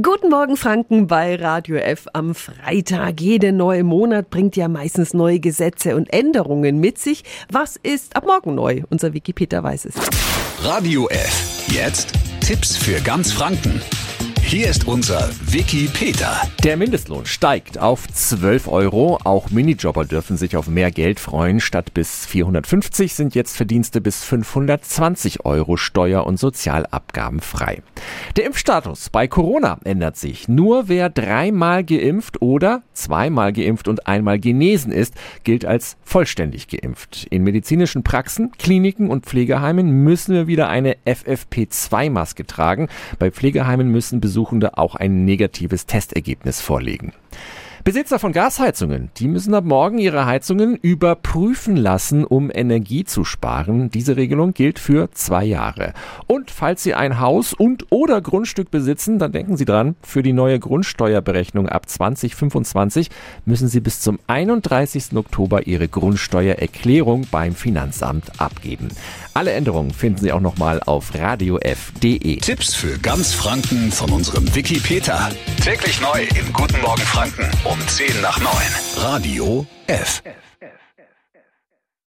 Guten Morgen Franken bei Radio F am Freitag. Jeder neue Monat bringt ja meistens neue Gesetze und Änderungen mit sich. Was ist ab morgen neu? Unser Wikipedia weiß es. Radio F. Jetzt Tipps für ganz Franken. Hier ist unser Wiki Peter. Der Mindestlohn steigt auf 12 Euro. Auch Minijobber dürfen sich auf mehr Geld freuen. Statt bis 450 sind jetzt Verdienste bis 520 Euro steuer- und Sozialabgaben frei. Der Impfstatus bei Corona ändert sich. Nur wer dreimal geimpft oder zweimal geimpft und einmal genesen ist, gilt als vollständig geimpft. In medizinischen Praxen, Kliniken und Pflegeheimen müssen wir wieder eine FFP2-Maske tragen. Bei Pflegeheimen müssen Besuchende auch ein negatives Testergebnis vorlegen. Besitzer von Gasheizungen, die müssen ab morgen ihre Heizungen überprüfen lassen, um Energie zu sparen. Diese Regelung gilt für zwei Jahre. Und falls Sie ein Haus und oder Grundstück besitzen, dann denken Sie dran, für die neue Grundsteuerberechnung ab 2025 müssen Sie bis zum 31. Oktober Ihre Grundsteuererklärung beim Finanzamt abgeben. Alle Änderungen finden Sie auch nochmal auf radiof.de. Tipps für ganz Franken von unserem Wiki Peter. Täglich neu im Guten Morgen Franken um 10 nach 9. Radio F. F, F.